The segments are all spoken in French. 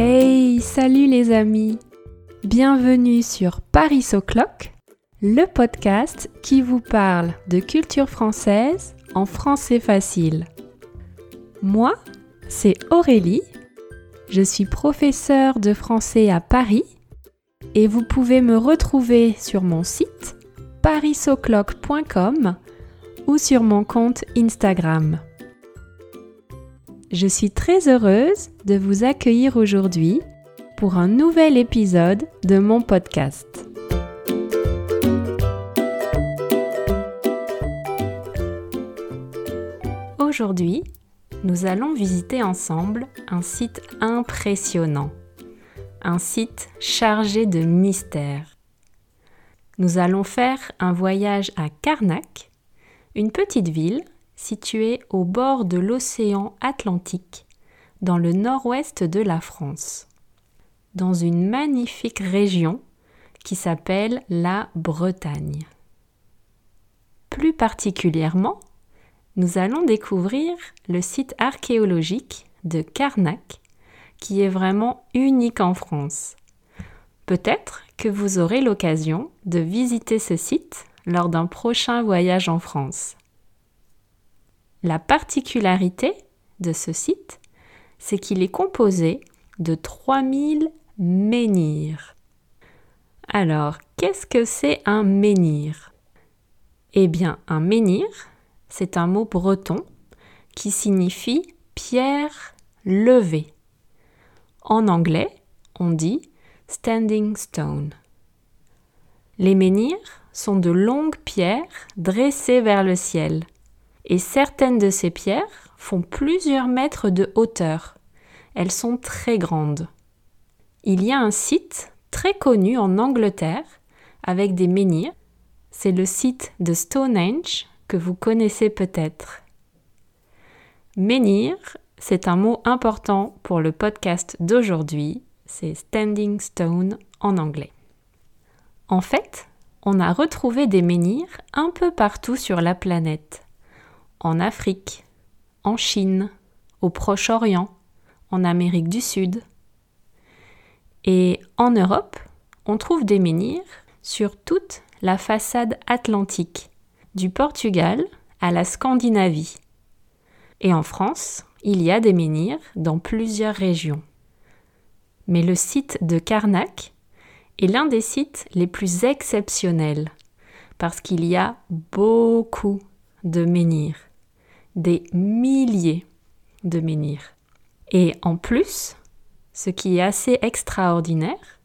Hey, salut les amis Bienvenue sur Paris O'Clock, le podcast qui vous parle de culture française en français facile. Moi, c'est Aurélie, je suis professeure de français à Paris et vous pouvez me retrouver sur mon site parisoclock.com ou sur mon compte Instagram. Je suis très heureuse de vous accueillir aujourd'hui pour un nouvel épisode de mon podcast. Aujourd'hui, nous allons visiter ensemble un site impressionnant, un site chargé de mystères. Nous allons faire un voyage à Karnak, une petite ville située au bord de l'océan Atlantique, dans le nord-ouest de la France, dans une magnifique région qui s'appelle la Bretagne. Plus particulièrement, nous allons découvrir le site archéologique de Karnak, qui est vraiment unique en France. Peut-être que vous aurez l'occasion de visiter ce site lors d'un prochain voyage en France. La particularité de ce site, c'est qu'il est composé de 3000 menhirs. Alors, qu'est-ce que c'est un menhir? Eh bien, un menhir, c'est un mot breton qui signifie pierre levée. En anglais, on dit standing stone. Les menhirs sont de longues pierres dressées vers le ciel, et certaines de ces pierres font plusieurs mètres de hauteur. Elles sont très grandes. Il y a un site très connu en Angleterre avec des menhirs. C'est le site de Stonehenge que vous connaissez peut-être. Menhir, c'est un mot important pour le podcast d'aujourd'hui, c'est standing stone en anglais. En fait, on a retrouvé des menhirs un peu partout sur la planète. En Afrique, en Chine, au Proche-Orient, en Amérique du Sud. Et en Europe, on trouve des menhirs sur toute la façade atlantique, du Portugal à la Scandinavie. Et en France, il y a des menhirs dans plusieurs régions. Mais le site de Karnak est l'un des sites les plus exceptionnels parce qu'il y a beaucoup de menhirs, des milliers de menhirs. Et en plus, ce qui est assez extraordinaire,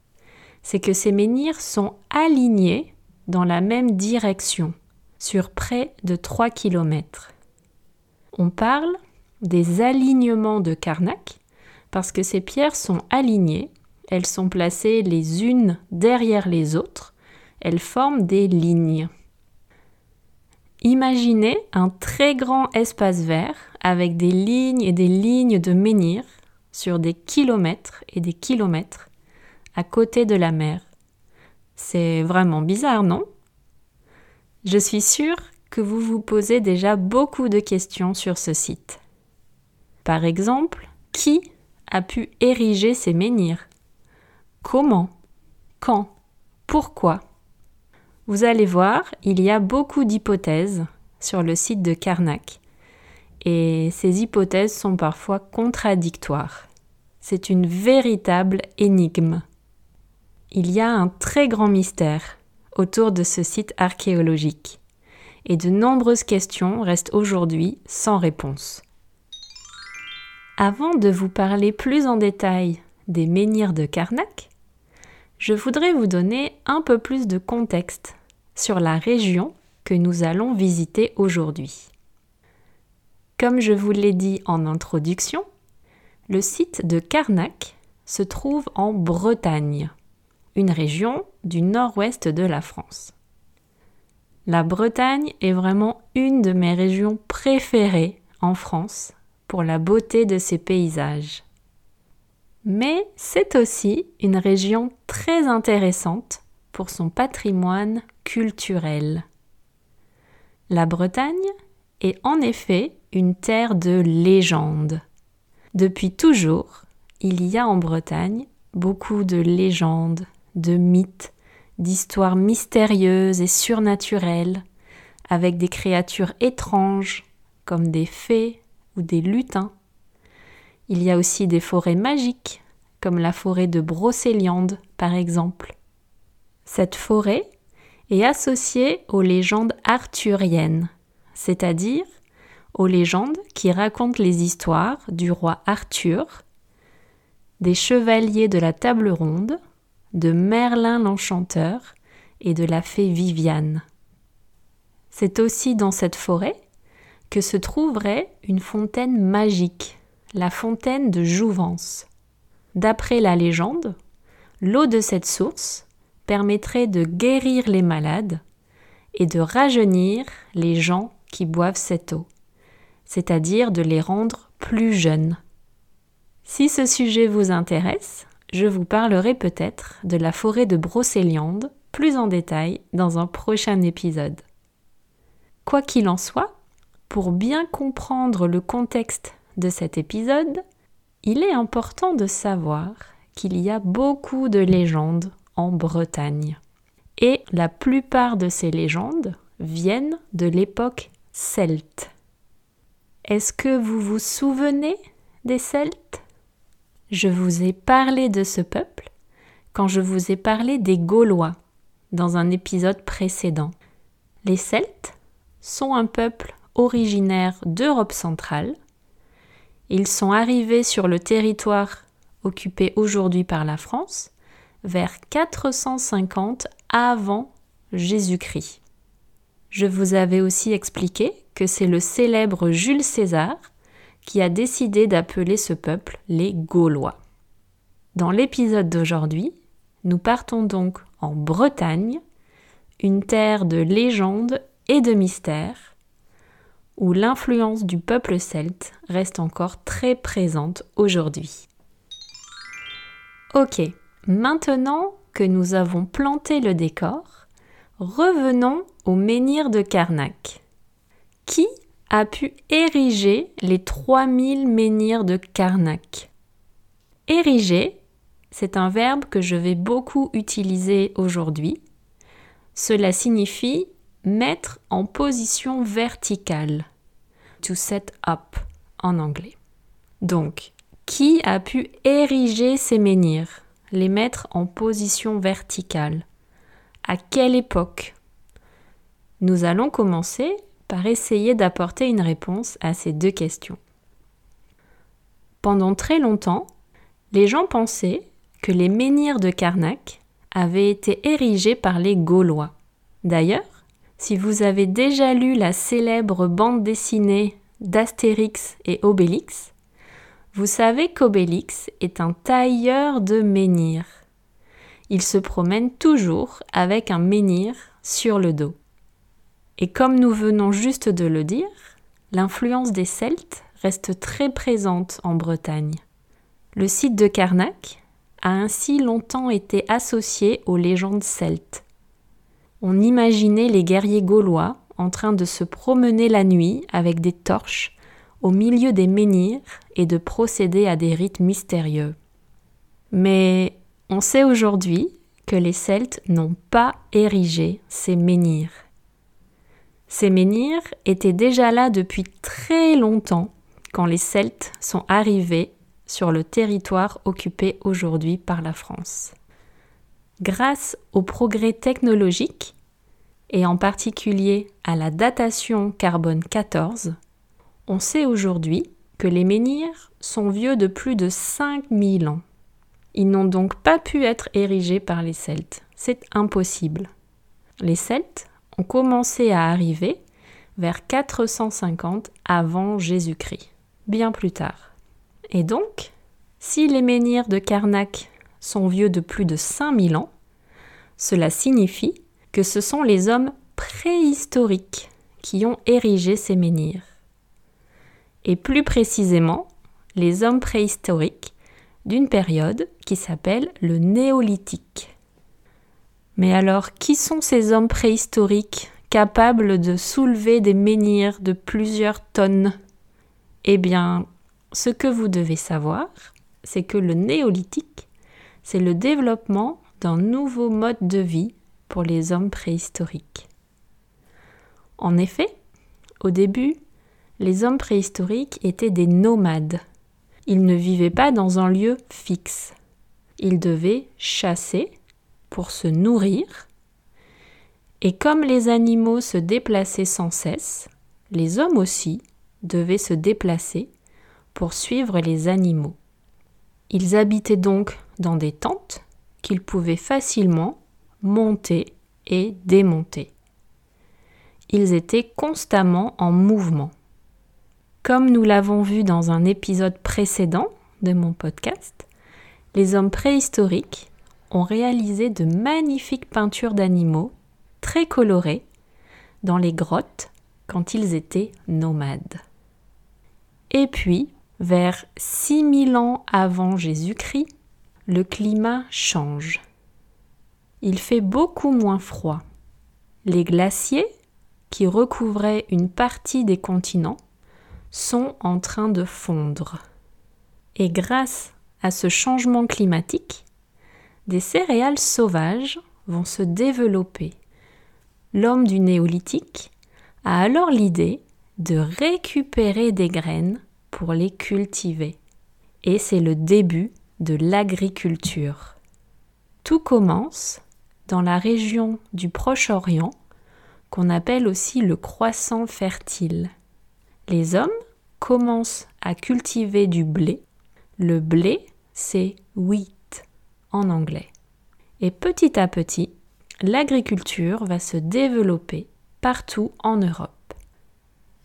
c'est que ces menhirs sont alignés dans la même direction sur près de 3 km. On parle des alignements de Karnak parce que ces pierres sont alignées, elles sont placées les unes derrière les autres, elles forment des lignes. Imaginez un très grand espace vert avec des lignes et des lignes de menhirs sur des kilomètres et des kilomètres à côté de la mer. C'est vraiment bizarre, non? Je suis sûre que vous vous posez déjà beaucoup de questions sur ce site. Par exemple, qui a pu ériger ces menhirs? Comment? Quand? Pourquoi? Vous allez voir, il y a beaucoup d'hypothèses sur le site de Karnak. Et ces hypothèses sont parfois contradictoires. C'est une véritable énigme. Il y a un très grand mystère autour de ce site archéologique. Et de nombreuses questions restent aujourd'hui sans réponse. Avant de vous parler plus en détail des menhirs de Karnak, je voudrais vous donner un peu plus de contexte sur la région que nous allons visiter aujourd'hui. Comme je vous l'ai dit en introduction, le site de Karnak se trouve en Bretagne, une région du nord-ouest de la France. La Bretagne est vraiment une de mes régions préférées en France pour la beauté de ses paysages. Mais c'est aussi une région très intéressante pour son patrimoine culturel. La Bretagne est en effet une terre de légende. Depuis toujours, il y a en Bretagne beaucoup de légendes, de mythes, d'histoires mystérieuses et surnaturelles, avec des créatures étranges comme des fées ou des lutins. Il y a aussi des forêts magiques, comme la forêt de Brocéliande par exemple. Cette forêt est associée aux légendes arthuriennes, c'est-à-dire aux légendes qui racontent les histoires du roi Arthur, des chevaliers de la table ronde, de Merlin l'enchanteur et de la fée Viviane. C'est aussi dans cette forêt que se trouverait une fontaine magique, la fontaine de Jouvence. D'après la légende, l'eau de cette source permettrait de guérir les malades et de rajeunir les gens qui boivent cette eau, c'est-à-dire de les rendre plus jeunes. Si ce sujet vous intéresse, je vous parlerai peut-être de la forêt de Brocéliande plus en détail dans un prochain épisode. Quoi qu'il en soit, pour bien comprendre le contexte de cet épisode, il est important de savoir qu'il y a beaucoup de légendes en Bretagne. Et la plupart de ces légendes viennent de l'époque celte. Est-ce que vous vous souvenez des Celtes? Je vous ai parlé de ce peuple quand je vous ai parlé des Gaulois dans un épisode précédent. Les Celtes sont un peuple originaire d'Europe centrale. Ils sont arrivés sur le territoire occupé aujourd'hui par la France vers 450 avant Jésus-Christ. Je vous avais aussi expliqué que c'est le célèbre Jules César qui a décidé d'appeler ce peuple les Gaulois. Dans l'épisode d'aujourd'hui, nous partons donc en Bretagne, une terre de légendes et de mystères, l'influence du peuple celte reste encore très présente aujourd'hui. Ok, maintenant que nous avons planté le décor, revenons au menhir de Carnac. Qui a pu ériger les 3000 menhirs de Carnac Ériger, c'est un verbe que je vais beaucoup utiliser aujourd'hui. Cela signifie mettre en position verticale. To set up en anglais. Donc, qui a pu ériger ces menhirs, les mettre en position verticale? À quelle époque? Nous allons commencer par essayer d'apporter une réponse à ces deux questions. Pendant très longtemps, les gens pensaient que les menhirs de Karnak avaient été érigés par les Gaulois. D'ailleurs, si vous avez déjà lu la célèbre bande dessinée d'Astérix et Obélix, vous savez qu'Obélix est un tailleur de menhirs. Il se promène toujours avec un menhir sur le dos. Et comme nous venons juste de le dire, l'influence des Celtes reste très présente en Bretagne. Le site de Carnac a ainsi longtemps été associé aux légendes celtes. On imaginait les guerriers gaulois en train de se promener la nuit avec des torches au milieu des menhirs et de procéder à des rites mystérieux. Mais on sait aujourd'hui que les Celtes n'ont pas érigé ces menhirs. Ces menhirs étaient déjà là depuis très longtemps quand les Celtes sont arrivés sur le territoire occupé aujourd'hui par la France. Grâce aux progrès technologiques, et en particulier à la datation carbone 14, on sait aujourd'hui que les menhirs sont vieux de plus de 5000 ans. Ils n'ont donc pas pu être érigés par les Celtes. C'est impossible. Les Celtes ont commencé à arriver vers 450 avant Jésus-Christ, bien plus tard. Et donc, si les menhirs de Karnak sont vieux de plus de 5000 ans, cela signifie que ce sont les hommes préhistoriques qui ont érigé ces menhirs. Et plus précisément, les hommes préhistoriques d'une période qui s'appelle le néolithique. Mais alors, qui sont ces hommes préhistoriques capables de soulever des menhirs de plusieurs tonnes? Eh bien, ce que vous devez savoir, c'est que le néolithique, c'est le développement nouveau mode de vie pour les hommes préhistoriques. En effet, au début, les hommes préhistoriques étaient des nomades. Ils ne vivaient pas dans un lieu fixe. Ils devaient chasser pour se nourrir. Et comme les animaux se déplaçaient sans cesse, les hommes aussi devaient se déplacer pour suivre les animaux. Ils habitaient donc dans des tentes qu'ils pouvaient facilement monter et démonter. Ils étaient constamment en mouvement. Comme nous l'avons vu dans un épisode précédent de mon podcast, les hommes préhistoriques ont réalisé de magnifiques peintures d'animaux très colorées dans les grottes quand ils étaient nomades. Et puis, vers 6000 ans avant Jésus-Christ, le climat change. Il fait beaucoup moins froid. Les glaciers, qui recouvraient une partie des continents, sont en train de fondre. Et grâce à ce changement climatique, des céréales sauvages vont se développer. L'homme du néolithique a alors l'idée de récupérer des graines pour les cultiver. Et c'est le début de l'agriculture. Tout commence dans la région du Proche-Orient, qu'on appelle aussi le croissant fertile. Les hommes commencent à cultiver du blé. Le blé, c'est wheat en anglais. Et petit à petit, l'agriculture va se développer partout en Europe.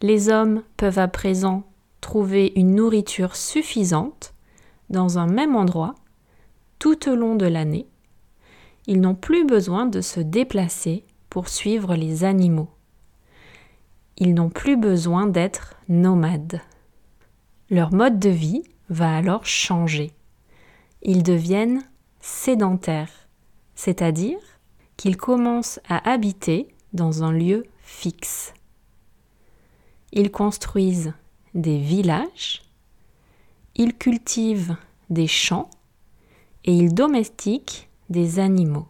Les hommes peuvent à présent trouver une nourriture suffisante dans un même endroit tout au long de l'année. Ils n'ont plus besoin de se déplacer pour suivre les animaux. Ils n'ont plus besoin d'être nomades. Leur mode de vie va alors changer. Ils deviennent sédentaires, c'est-à-dire qu'ils commencent à habiter dans un lieu fixe. Ils construisent des villages, ils cultivent des champs et ils domestiquent des animaux.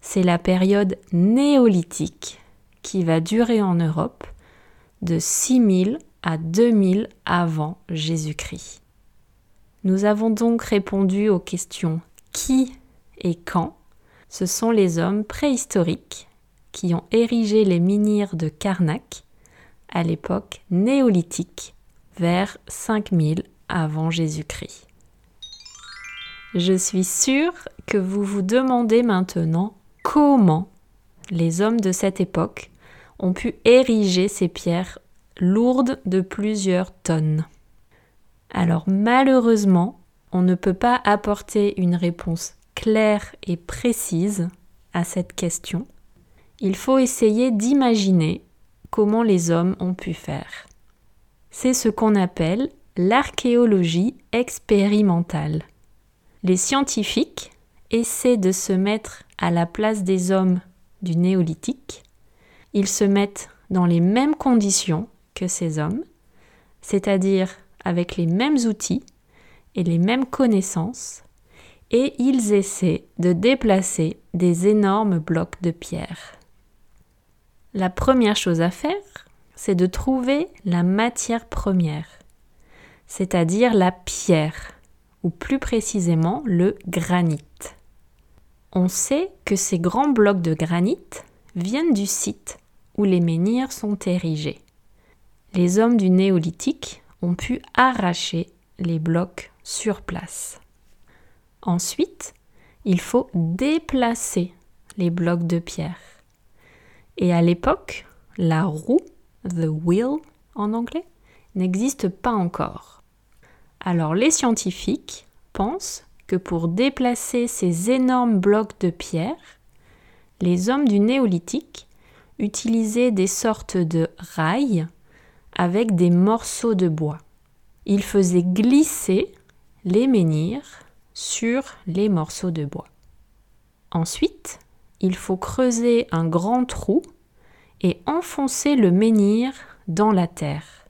C'est la période néolithique qui va durer en Europe de 6000 à 2000 avant Jésus-Christ. Nous avons donc répondu aux questions qui et quand. Ce sont les hommes préhistoriques qui ont érigé les menhirs de Karnak à l'époque néolithique, vers 5000 avant Jésus-Christ. Je suis sûre que vous vous demandez maintenant comment les hommes de cette époque ont pu ériger ces pierres lourdes de plusieurs tonnes. Alors malheureusement, on ne peut pas apporter une réponse claire et précise à cette question. Il faut essayer d'imaginer comment les hommes ont pu faire. C'est ce qu'on appelle l'archéologie expérimentale. Les scientifiques essaient de se mettre à la place des hommes du néolithique. Ils se mettent dans les mêmes conditions que ces hommes, c'est-à-dire avec les mêmes outils et les mêmes connaissances, et ils essaient de déplacer des énormes blocs de pierre. La première chose à faire, c'est de trouver la matière première, c'est-à-dire la pierre, ou plus précisément le granit. On sait que ces grands blocs de granit viennent du site où les menhirs sont érigés. Les hommes du néolithique ont pu arracher les blocs sur place. Ensuite, il faut déplacer les blocs de pierre. Et à l'époque, la roue, the wheel en anglais, n'existe pas encore. Alors les scientifiques pensent que pour déplacer ces énormes blocs de pierre, les hommes du néolithique utilisaient des sortes de rails avec des morceaux de bois. Ils faisaient glisser les menhirs sur les morceaux de bois. Ensuite, il faut creuser un grand trou et enfoncer le menhir dans la terre.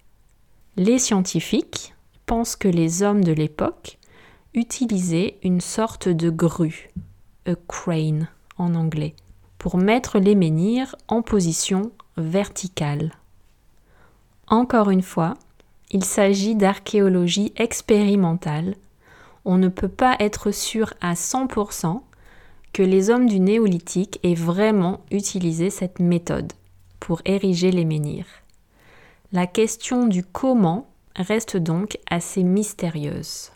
Les scientifiques pense que les hommes de l'époque utilisaient une sorte de grue, a crane en anglais, pour mettre les menhirs en position verticale. Encore une fois, il s'agit d'archéologie expérimentale. On ne peut pas être sûr à 100% que les hommes du néolithique aient vraiment utilisé cette méthode pour ériger les menhirs. La question du comment reste donc assez mystérieuse.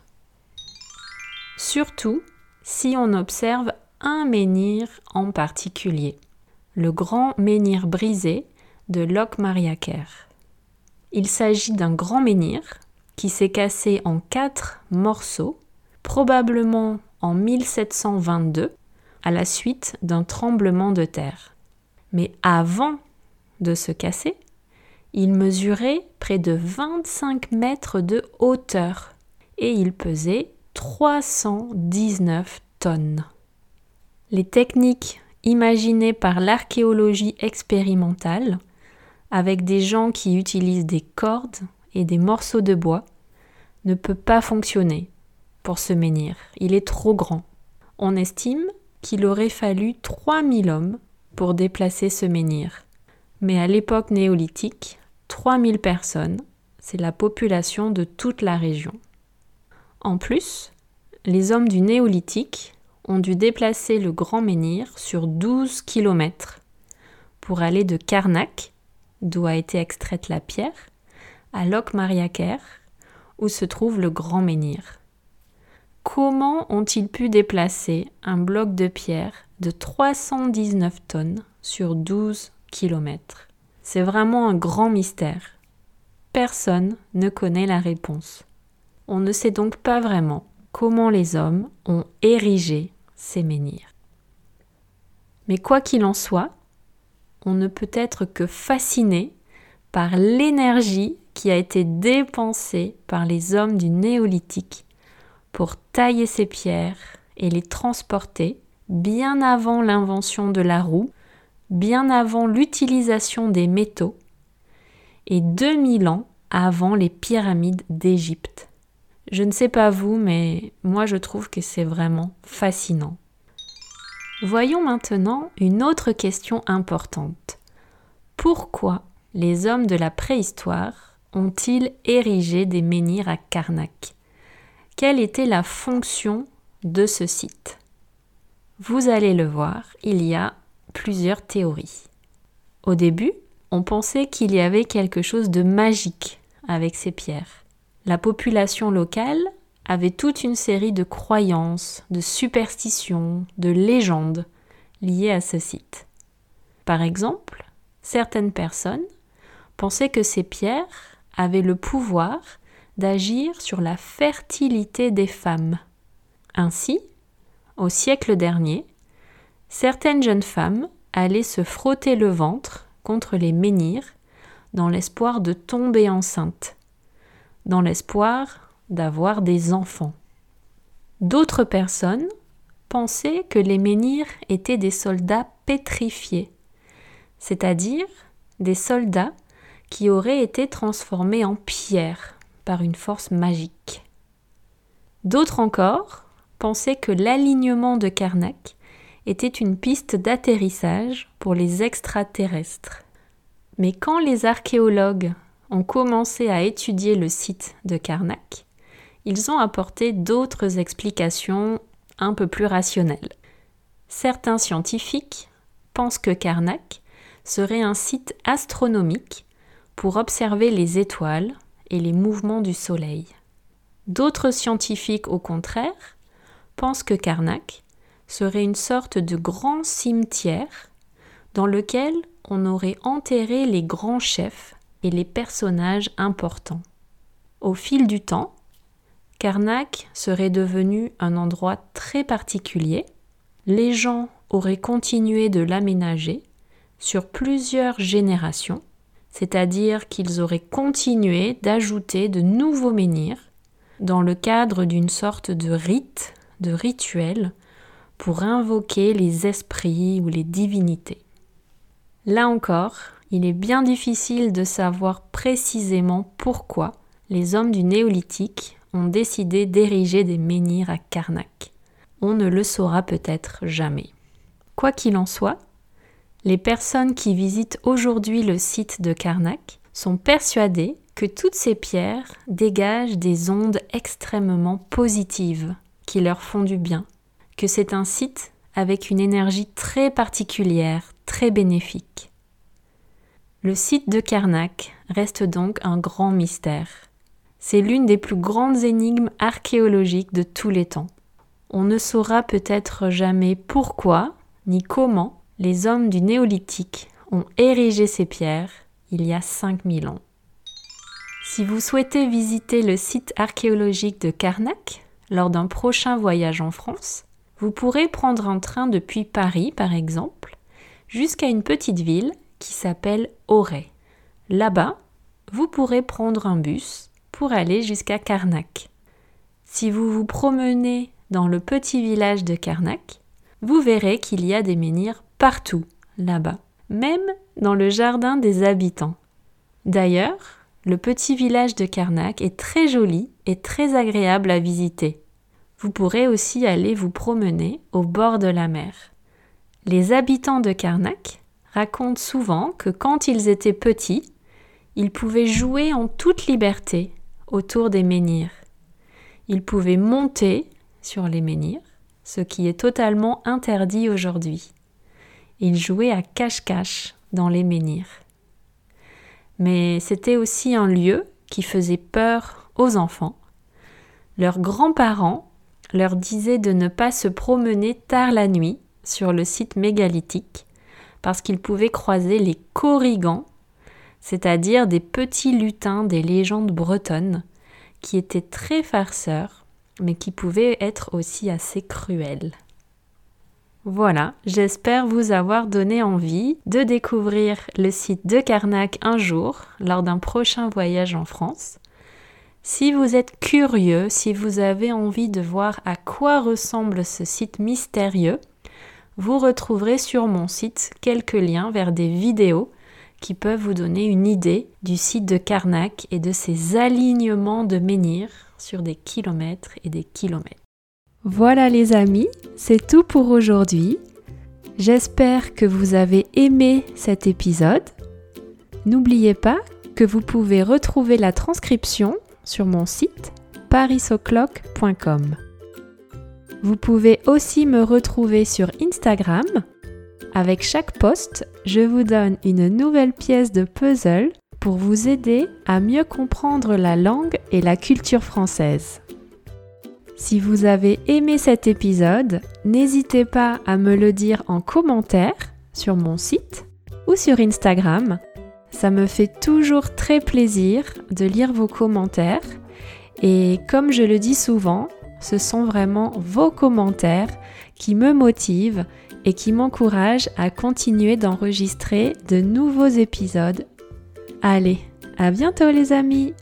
Surtout si on observe un menhir en particulier, le grand menhir brisé de Locmariaker. Il s'agit d'un grand menhir qui s'est cassé en quatre morceaux, probablement en 1722, à la suite d'un tremblement de terre. Mais avant de se casser, il mesurait près de 25 mètres de hauteur et il pesait 319 tonnes. Les techniques imaginées par l'archéologie expérimentale, avec des gens qui utilisent des cordes et des morceaux de bois, ne peut pas fonctionner pour ce menhir. Il est trop grand. On estime qu'il aurait fallu 3000 hommes pour déplacer ce menhir. Mais à l'époque néolithique, 3000 personnes, c'est la population de toute la région. En plus, les hommes du néolithique ont dû déplacer le grand menhir sur 12 km pour aller de Karnak, d'où a été extraite la pierre, à Locmariaker, où se trouve le grand menhir. Comment ont-ils pu déplacer un bloc de pierre de 319 tonnes sur 12 km C'est vraiment un grand mystère. Personne ne connaît la réponse. On ne sait donc pas vraiment comment les hommes ont érigé ces menhirs. Mais quoi qu'il en soit, on ne peut être que fasciné par l'énergie qui a été dépensée par les hommes du néolithique pour tailler ces pierres et les transporter bien avant l'invention de la roue, bien avant l'utilisation des métaux et 2000 ans avant les pyramides d'Égypte. Je ne sais pas vous, mais moi je trouve que c'est vraiment fascinant. Voyons maintenant une autre question importante. Pourquoi les hommes de la préhistoire ont-ils érigé des menhirs à Karnak? Quelle était la fonction de ce site? Vous allez le voir, il y a plusieurs théories. Au début, on pensait qu'il y avait quelque chose de magique avec ces pierres. La population locale avait toute une série de croyances, de superstitions, de légendes liées à ce site. Par exemple, certaines personnes pensaient que ces pierres avaient le pouvoir d'agir sur la fertilité des femmes. Ainsi, au siècle dernier, certaines jeunes femmes allaient se frotter le ventre contre les menhirs dans l'espoir de tomber enceinte dans l'espoir d'avoir des enfants. D'autres personnes pensaient que les menhirs étaient des soldats pétrifiés, c'est-à-dire des soldats qui auraient été transformés en pierre par une force magique. D'autres encore pensaient que l'alignement de Karnak était une piste d'atterrissage pour les extraterrestres. Mais quand les archéologues ont commencé à étudier le site de Karnak, ils ont apporté d'autres explications un peu plus rationnelles. Certains scientifiques pensent que Karnak serait un site astronomique pour observer les étoiles et les mouvements du Soleil. D'autres scientifiques, au contraire, pensent que Karnak serait une sorte de grand cimetière dans lequel on aurait enterré les grands chefs et les personnages importants. Au fil du temps, Karnak serait devenu un endroit très particulier. Les gens auraient continué de l'aménager sur plusieurs générations, c'est-à-dire qu'ils auraient continué d'ajouter de nouveaux menhirs dans le cadre d'une sorte de rite, de rituel, pour invoquer les esprits ou les divinités. Là encore, il est bien difficile de savoir précisément pourquoi les hommes du néolithique ont décidé d'ériger des menhirs à Karnak. On ne le saura peut-être jamais. Quoi qu'il en soit, les personnes qui visitent aujourd'hui le site de Karnak sont persuadées que toutes ces pierres dégagent des ondes extrêmement positives qui leur font du bien, que c'est un site avec une énergie très particulière, très bénéfique. Le site de Karnak reste donc un grand mystère. C'est l'une des plus grandes énigmes archéologiques de tous les temps. On ne saura peut-être jamais pourquoi ni comment les hommes du néolithique ont érigé ces pierres il y a 5000 ans. Si vous souhaitez visiter le site archéologique de Karnak lors d'un prochain voyage en France, vous pourrez prendre un train depuis Paris par exemple jusqu'à une petite ville qui s'appelle Auray. Là-bas, vous pourrez prendre un bus pour aller jusqu'à Karnak. Si vous vous promenez dans le petit village de Karnak, vous verrez qu'il y a des menhirs partout là-bas, même dans le jardin des habitants. D'ailleurs, le petit village de Karnak est très joli et très agréable à visiter. Vous pourrez aussi aller vous promener au bord de la mer. Les habitants de Karnak racontent souvent que quand ils étaient petits, ils pouvaient jouer en toute liberté autour des menhirs. Ils pouvaient monter sur les menhirs, ce qui est totalement interdit aujourd'hui. Ils jouaient à cache-cache dans les menhirs. Mais c'était aussi un lieu qui faisait peur aux enfants. Leurs grands-parents leur disaient de ne pas se promener tard la nuit sur le site mégalithique parce qu'ils pouvaient croiser les corrigans, c'est-à-dire des petits lutins des légendes bretonnes qui étaient très farceurs mais qui pouvaient être aussi assez cruels. Voilà, j'espère vous avoir donné envie de découvrir le site de Carnac un jour lors d'un prochain voyage en France. Si vous êtes curieux, si vous avez envie de voir à quoi ressemble ce site mystérieux, vous retrouverez sur mon site quelques liens vers des vidéos qui peuvent vous donner une idée du site de Carnac et de ses alignements de menhirs sur des kilomètres et des kilomètres. Voilà les amis, c'est tout pour aujourd'hui. J'espère que vous avez aimé cet épisode. N'oubliez pas que vous pouvez retrouver la transcription sur mon site parisoclock.com. Vous pouvez aussi me retrouver sur Instagram. Avec chaque post, je vous donne une nouvelle pièce de puzzle pour vous aider à mieux comprendre la langue et la culture française. Si vous avez aimé cet épisode, n'hésitez pas à me le dire en commentaire sur mon site ou sur Instagram. Ça me fait toujours très plaisir de lire vos commentaires. Et comme je le dis souvent, ce sont vraiment vos commentaires qui me motivent et qui m'encouragent à continuer d'enregistrer de nouveaux épisodes. Allez, à bientôt les amis